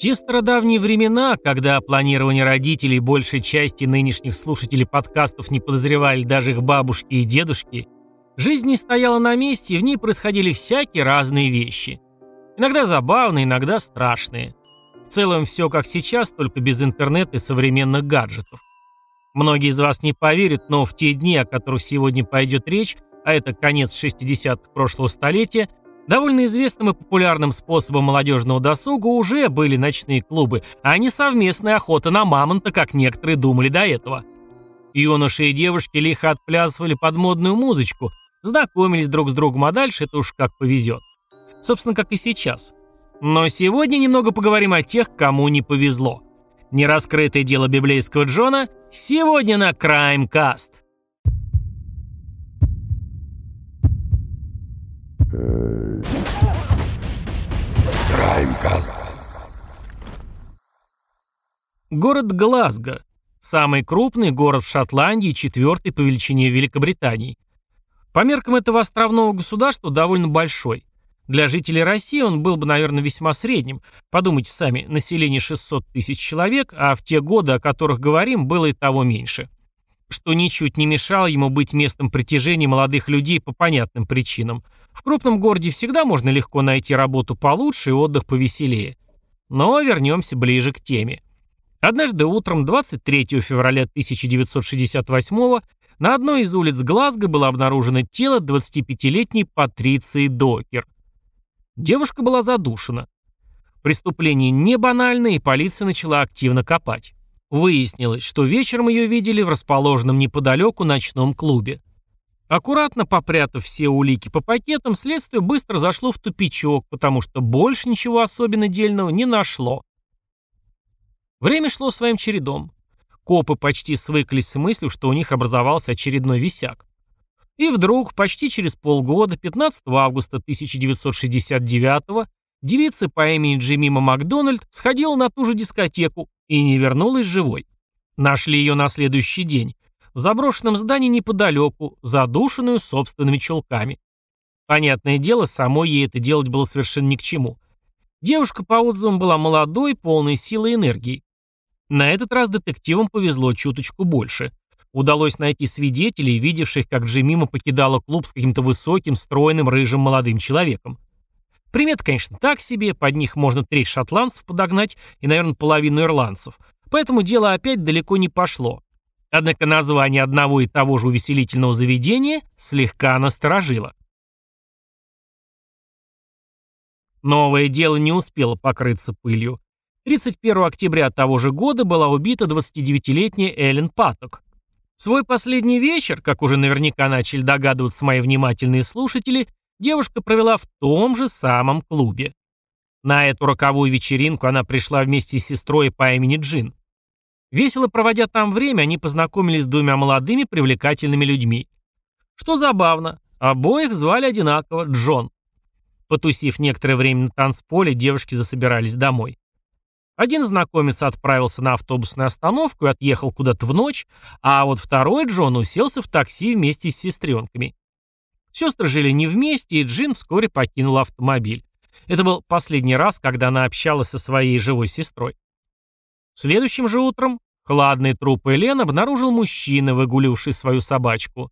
те стародавние времена, когда о планировании родителей большей части нынешних слушателей подкастов не подозревали даже их бабушки и дедушки, жизнь не стояла на месте, и в ней происходили всякие разные вещи. Иногда забавные, иногда страшные. В целом все как сейчас, только без интернета и современных гаджетов. Многие из вас не поверят, но в те дни, о которых сегодня пойдет речь, а это конец 60-х прошлого столетия, Довольно известным и популярным способом молодежного досуга уже были ночные клубы, а не совместная охота на мамонта, как некоторые думали до этого. Юноши и девушки лихо отплясывали под модную музычку, знакомились друг с другом, а дальше это уж как повезет. Собственно, как и сейчас. Но сегодня немного поговорим о тех, кому не повезло. Нераскрытое дело библейского Джона сегодня на Crimecast. Краймкаст. Город Глазго. Самый крупный город в Шотландии, четвертый по величине Великобритании. По меркам этого островного государства довольно большой. Для жителей России он был бы, наверное, весьма средним. Подумайте сами, население 600 тысяч человек, а в те годы, о которых говорим, было и того меньше что ничуть не мешало ему быть местом притяжения молодых людей по понятным причинам. В крупном городе всегда можно легко найти работу получше и отдых повеселее. Но вернемся ближе к теме. Однажды утром 23 февраля 1968 на одной из улиц Глазго было обнаружено тело 25-летней Патриции Докер. Девушка была задушена. Преступление не банальное, и полиция начала активно копать. Выяснилось, что вечером ее видели в расположенном неподалеку ночном клубе. Аккуратно попрятав все улики по пакетам, следствие быстро зашло в тупичок, потому что больше ничего особенно дельного не нашло. Время шло своим чередом. Копы почти свыклись с мыслью, что у них образовался очередной висяк. И вдруг, почти через полгода, 15 августа 1969 девица по имени Джимима Макдональд сходила на ту же дискотеку и не вернулась живой. Нашли ее на следующий день, в заброшенном здании неподалеку, задушенную собственными чулками. Понятное дело, самой ей это делать было совершенно ни к чему. Девушка по отзывам была молодой, полной силы и энергии. На этот раз детективам повезло чуточку больше. Удалось найти свидетелей, видевших, как Джимима покидала клуб с каким-то высоким, стройным, рыжим молодым человеком. Примет, конечно, так себе, под них можно треть шотландцев подогнать и, наверное, половину ирландцев. Поэтому дело опять далеко не пошло. Однако название одного и того же увеселительного заведения слегка насторожило. Новое дело не успело покрыться пылью. 31 октября того же года была убита 29-летняя Эллен Патток. свой последний вечер, как уже наверняка начали догадываться мои внимательные слушатели, девушка провела в том же самом клубе. На эту роковую вечеринку она пришла вместе с сестрой по имени Джин. Весело проводя там время, они познакомились с двумя молодыми привлекательными людьми. Что забавно, обоих звали одинаково Джон. Потусив некоторое время на танцполе, девушки засобирались домой. Один знакомец отправился на автобусную остановку и отъехал куда-то в ночь, а вот второй Джон уселся в такси вместе с сестренками. Сестры жили не вместе, и Джин вскоре покинула автомобиль. Это был последний раз, когда она общалась со своей живой сестрой. Следующим же утром хладный труп Элен обнаружил мужчина, выгуливавший свою собачку.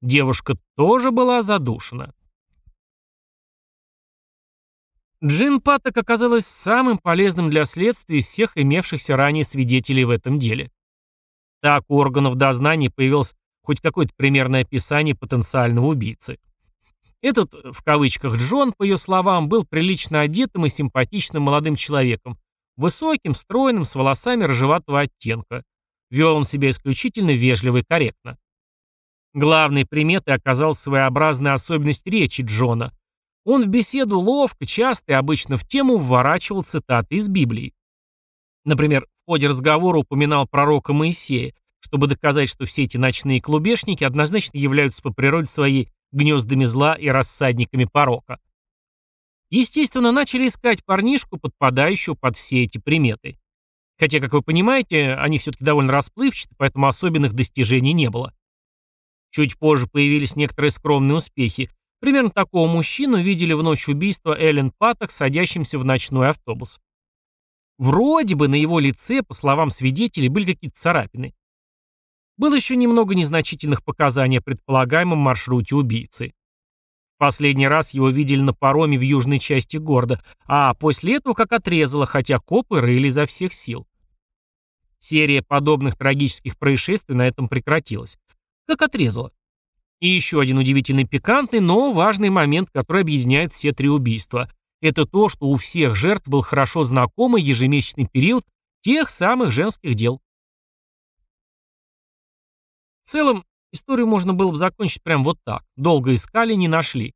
Девушка тоже была задушена. Джин Патток оказалась самым полезным для следствия из всех имевшихся ранее свидетелей в этом деле. Так у органов дознания появилась хоть какое-то примерное описание потенциального убийцы. Этот, в кавычках, Джон, по ее словам, был прилично одетым и симпатичным молодым человеком, высоким, стройным, с волосами рыжеватого оттенка. Вел он себя исключительно вежливо и корректно. Главной приметой оказалась своеобразная особенность речи Джона. Он в беседу ловко, часто и обычно в тему вворачивал цитаты из Библии. Например, в ходе разговора упоминал пророка Моисея, чтобы доказать, что все эти ночные клубешники однозначно являются по природе своей гнездами зла и рассадниками порока. Естественно, начали искать парнишку, подпадающего под все эти приметы. Хотя, как вы понимаете, они все-таки довольно расплывчаты, поэтому особенных достижений не было. Чуть позже появились некоторые скромные успехи. Примерно такого мужчину видели в ночь убийства Эллен Патток, садящимся в ночной автобус. Вроде бы на его лице, по словам свидетелей, были какие-то царапины. Было еще немного незначительных показаний о предполагаемом маршруте убийцы. Последний раз его видели на пароме в южной части города, а после этого как отрезало, хотя копы рыли изо всех сил. Серия подобных трагических происшествий на этом прекратилась. Как отрезало. И еще один удивительный пикантный, но важный момент, который объединяет все три убийства. Это то, что у всех жертв был хорошо знакомый ежемесячный период тех самых женских дел. В целом, историю можно было бы закончить прямо вот так. Долго искали, не нашли.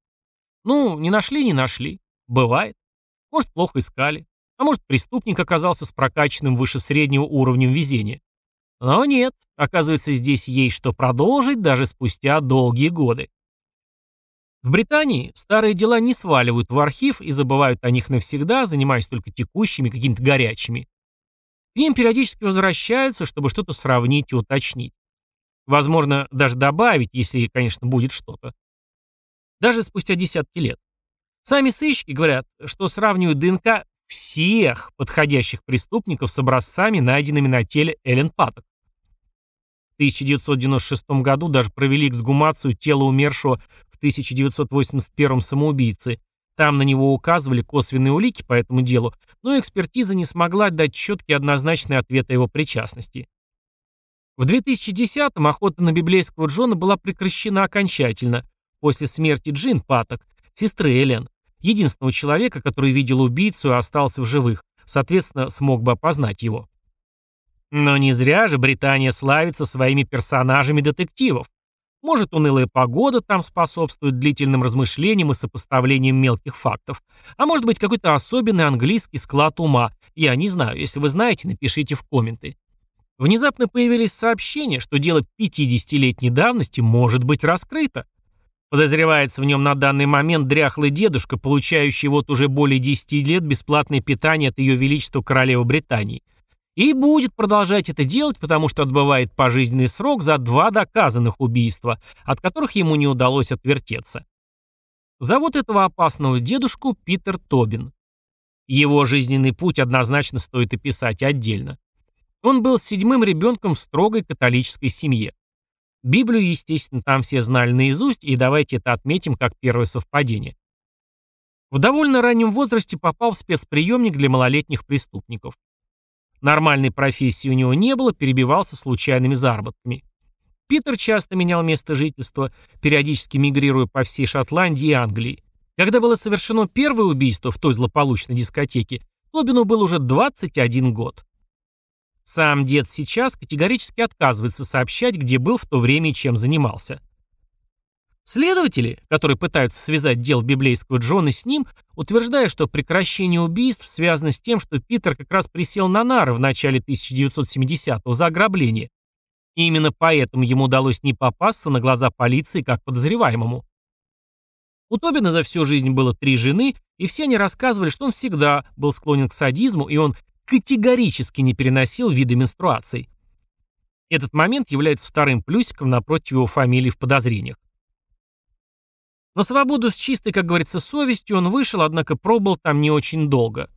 Ну, не нашли, не нашли. Бывает. Может, плохо искали. А может, преступник оказался с прокачанным выше среднего уровнем везения. Но нет, оказывается, здесь есть что продолжить даже спустя долгие годы. В Британии старые дела не сваливают в архив и забывают о них навсегда, занимаясь только текущими, какими-то горячими. К ним периодически возвращаются, чтобы что-то сравнить и уточнить. Возможно, даже добавить, если, конечно, будет что-то. Даже спустя десятки лет. Сами сыщики говорят, что сравнивают ДНК всех подходящих преступников с образцами, найденными на теле Эллен Патток. В 1996 году даже провели эксгумацию тела умершего в 1981 самоубийцы. Там на него указывали косвенные улики по этому делу, но экспертиза не смогла дать четкий однозначный ответ о его причастности. В 2010-м охота на библейского Джона была прекращена окончательно после смерти Джин Паток, сестры Элен, единственного человека, который видел убийцу и остался в живых, соответственно, смог бы опознать его. Но не зря же Британия славится своими персонажами детективов. Может, унылая погода там способствует длительным размышлениям и сопоставлениям мелких фактов. А может быть, какой-то особенный английский склад ума. Я не знаю. Если вы знаете, напишите в комменты. Внезапно появились сообщения, что дело 50-летней давности может быть раскрыто. Подозревается в нем на данный момент дряхлый дедушка, получающий вот уже более 10 лет бесплатное питание от Ее Величества Королевы Британии. И будет продолжать это делать, потому что отбывает пожизненный срок за два доказанных убийства, от которых ему не удалось отвертеться. Зовут этого опасного дедушку Питер Тобин. Его жизненный путь однозначно стоит описать отдельно. Он был седьмым ребенком в строгой католической семье. Библию, естественно, там все знали наизусть, и давайте это отметим как первое совпадение. В довольно раннем возрасте попал в спецприемник для малолетних преступников. Нормальной профессии у него не было, перебивался случайными заработками. Питер часто менял место жительства, периодически мигрируя по всей Шотландии и Англии. Когда было совершено первое убийство в той злополучной дискотеке, Тобину был уже 21 год. Сам дед сейчас категорически отказывается сообщать, где был в то время и чем занимался. Следователи, которые пытаются связать дело библейского Джона с ним, утверждают, что прекращение убийств связано с тем, что Питер как раз присел на нары в начале 1970-го за ограбление. И именно поэтому ему удалось не попасться на глаза полиции как подозреваемому. У Тобина за всю жизнь было три жены, и все они рассказывали, что он всегда был склонен к садизму, и он категорически не переносил виды менструаций. Этот момент является вторым плюсиком напротив его фамилии в подозрениях. На свободу с чистой, как говорится, совестью он вышел, однако пробыл там не очень долго.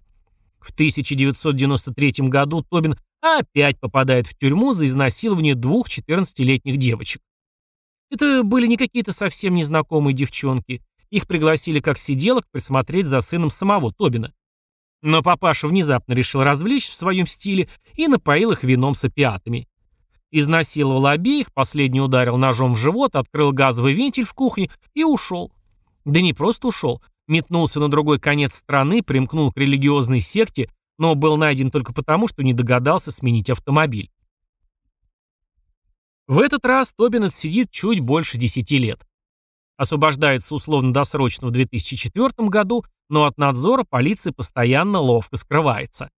В 1993 году Тобин опять попадает в тюрьму за изнасилование двух 14-летних девочек. Это были не какие-то совсем незнакомые девчонки. Их пригласили как сиделок присмотреть за сыном самого Тобина. Но папаша внезапно решил развлечь в своем стиле и напоил их вином с опиатами. Изнасиловал обеих, последний ударил ножом в живот, открыл газовый вентиль в кухне и ушел. Да не просто ушел, метнулся на другой конец страны, примкнул к религиозной секте, но был найден только потому, что не догадался сменить автомобиль. В этот раз Тобин отсидит чуть больше 10 лет. Освобождается условно-досрочно в 2004 году, но от надзора полиция постоянно ловко скрывается.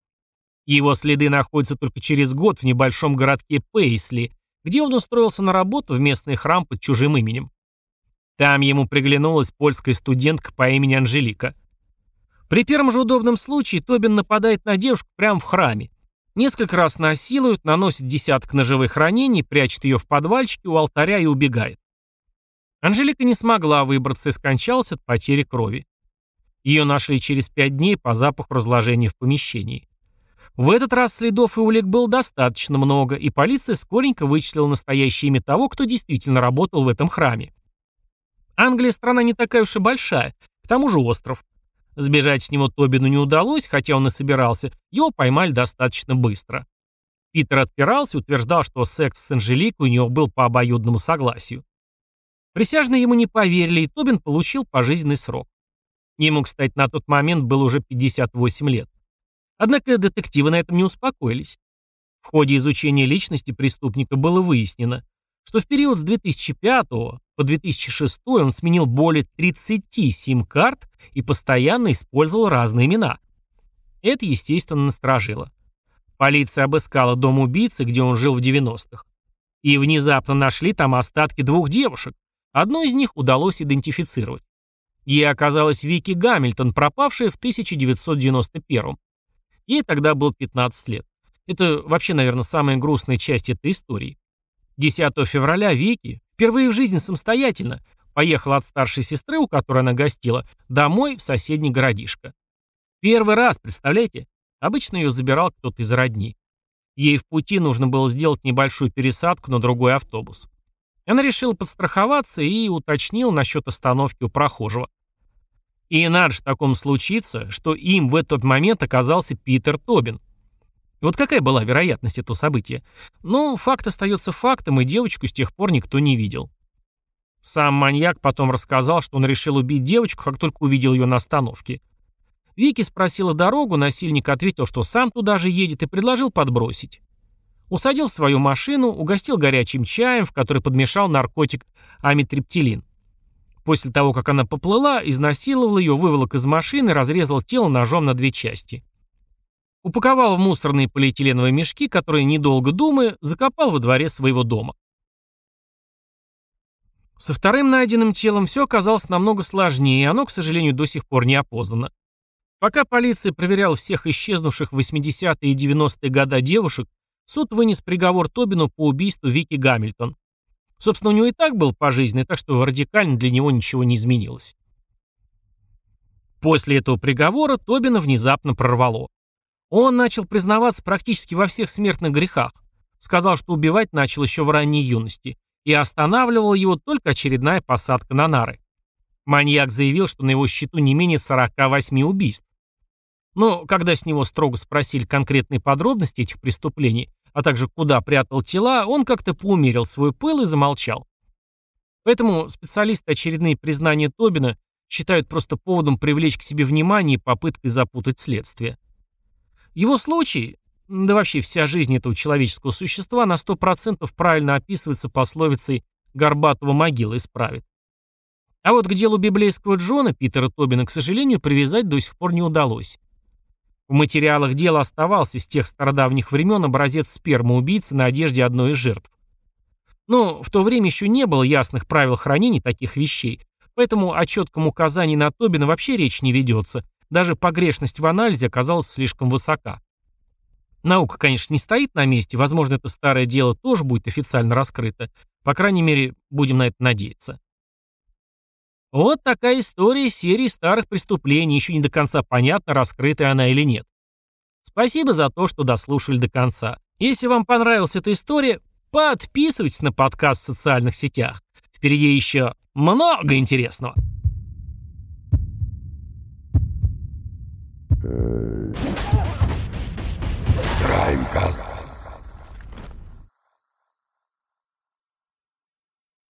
Его следы находятся только через год в небольшом городке Пейсли, где он устроился на работу в местный храм под чужим именем. Там ему приглянулась польская студентка по имени Анжелика. При первом же удобном случае Тобин нападает на девушку прямо в храме. Несколько раз насилует, наносит десяток ножевых ранений, прячет ее в подвальчике у алтаря и убегает. Анжелика не смогла выбраться и скончалась от потери крови. Ее нашли через пять дней по запаху разложения в помещении. В этот раз следов и улик было достаточно много, и полиция скоренько вычислила настоящее имя того, кто действительно работал в этом храме. Англия страна не такая уж и большая, к тому же остров. Сбежать с него Тобину не удалось, хотя он и собирался, его поймали достаточно быстро. Питер отпирался утверждал, что секс с Анжеликой у него был по обоюдному согласию. Присяжные ему не поверили, и Тобин получил пожизненный срок. Ему, кстати, на тот момент было уже 58 лет. Однако детективы на этом не успокоились. В ходе изучения личности преступника было выяснено, что в период с 2005 по 2006 он сменил более 30 сим-карт и постоянно использовал разные имена. Это, естественно, насторожило. Полиция обыскала дом убийцы, где он жил в 90-х. И внезапно нашли там остатки двух девушек. Одну из них удалось идентифицировать. Ей оказалась Вики Гамильтон, пропавшая в 1991 Ей тогда было 15 лет. Это вообще, наверное, самая грустная часть этой истории. 10 февраля Вики, впервые в жизни самостоятельно, поехала от старшей сестры, у которой она гостила, домой в соседний городишко. Первый раз, представляете? Обычно ее забирал кто-то из родни. Ей в пути нужно было сделать небольшую пересадку на другой автобус. Она решила подстраховаться и уточнила насчет остановки у прохожего. И надо же такому случиться, что им в этот момент оказался Питер Тобин. вот какая была вероятность этого события? Ну, факт остается фактом, и девочку с тех пор никто не видел. Сам маньяк потом рассказал, что он решил убить девочку, как только увидел ее на остановке. Вики спросила дорогу, насильник ответил, что сам туда же едет, и предложил подбросить. Усадил в свою машину, угостил горячим чаем, в который подмешал наркотик амитриптилин. После того, как она поплыла, изнасиловал ее, выволок из машины, разрезал тело ножом на две части. Упаковал в мусорные полиэтиленовые мешки, которые, недолго думая, закопал во дворе своего дома. Со вторым найденным телом все оказалось намного сложнее, и оно, к сожалению, до сих пор не опознано. Пока полиция проверяла всех исчезнувших в 80-е и 90-е годы девушек, суд вынес приговор Тобину по убийству Вики Гамильтон. Собственно, у него и так был пожизненный, так что радикально для него ничего не изменилось. После этого приговора Тобина внезапно прорвало. Он начал признаваться практически во всех смертных грехах. Сказал, что убивать начал еще в ранней юности. И останавливала его только очередная посадка на нары. Маньяк заявил, что на его счету не менее 48 убийств. Но когда с него строго спросили конкретные подробности этих преступлений, а также куда прятал тела, он как-то поумерил свой пыл и замолчал. Поэтому специалисты очередные признания Тобина считают просто поводом привлечь к себе внимание и попыткой запутать следствие. Его случай, да вообще вся жизнь этого человеческого существа на 100% правильно описывается пословицей «горбатого могила исправит». А вот к делу библейского Джона Питера Тобина, к сожалению, привязать до сих пор не удалось. В материалах дела оставался с тех стародавних времен образец спермы убийцы на одежде одной из жертв. Но в то время еще не было ясных правил хранения таких вещей, поэтому о четком указании на Тобина вообще речь не ведется, даже погрешность в анализе оказалась слишком высока. Наука, конечно, не стоит на месте, возможно, это старое дело тоже будет официально раскрыто, по крайней мере, будем на это надеяться. Вот такая история серии старых преступлений, еще не до конца понятно, раскрытая она или нет. Спасибо за то, что дослушали до конца. Если вам понравилась эта история, подписывайтесь на подкаст в социальных сетях. Впереди еще много интересного. Краймкаст.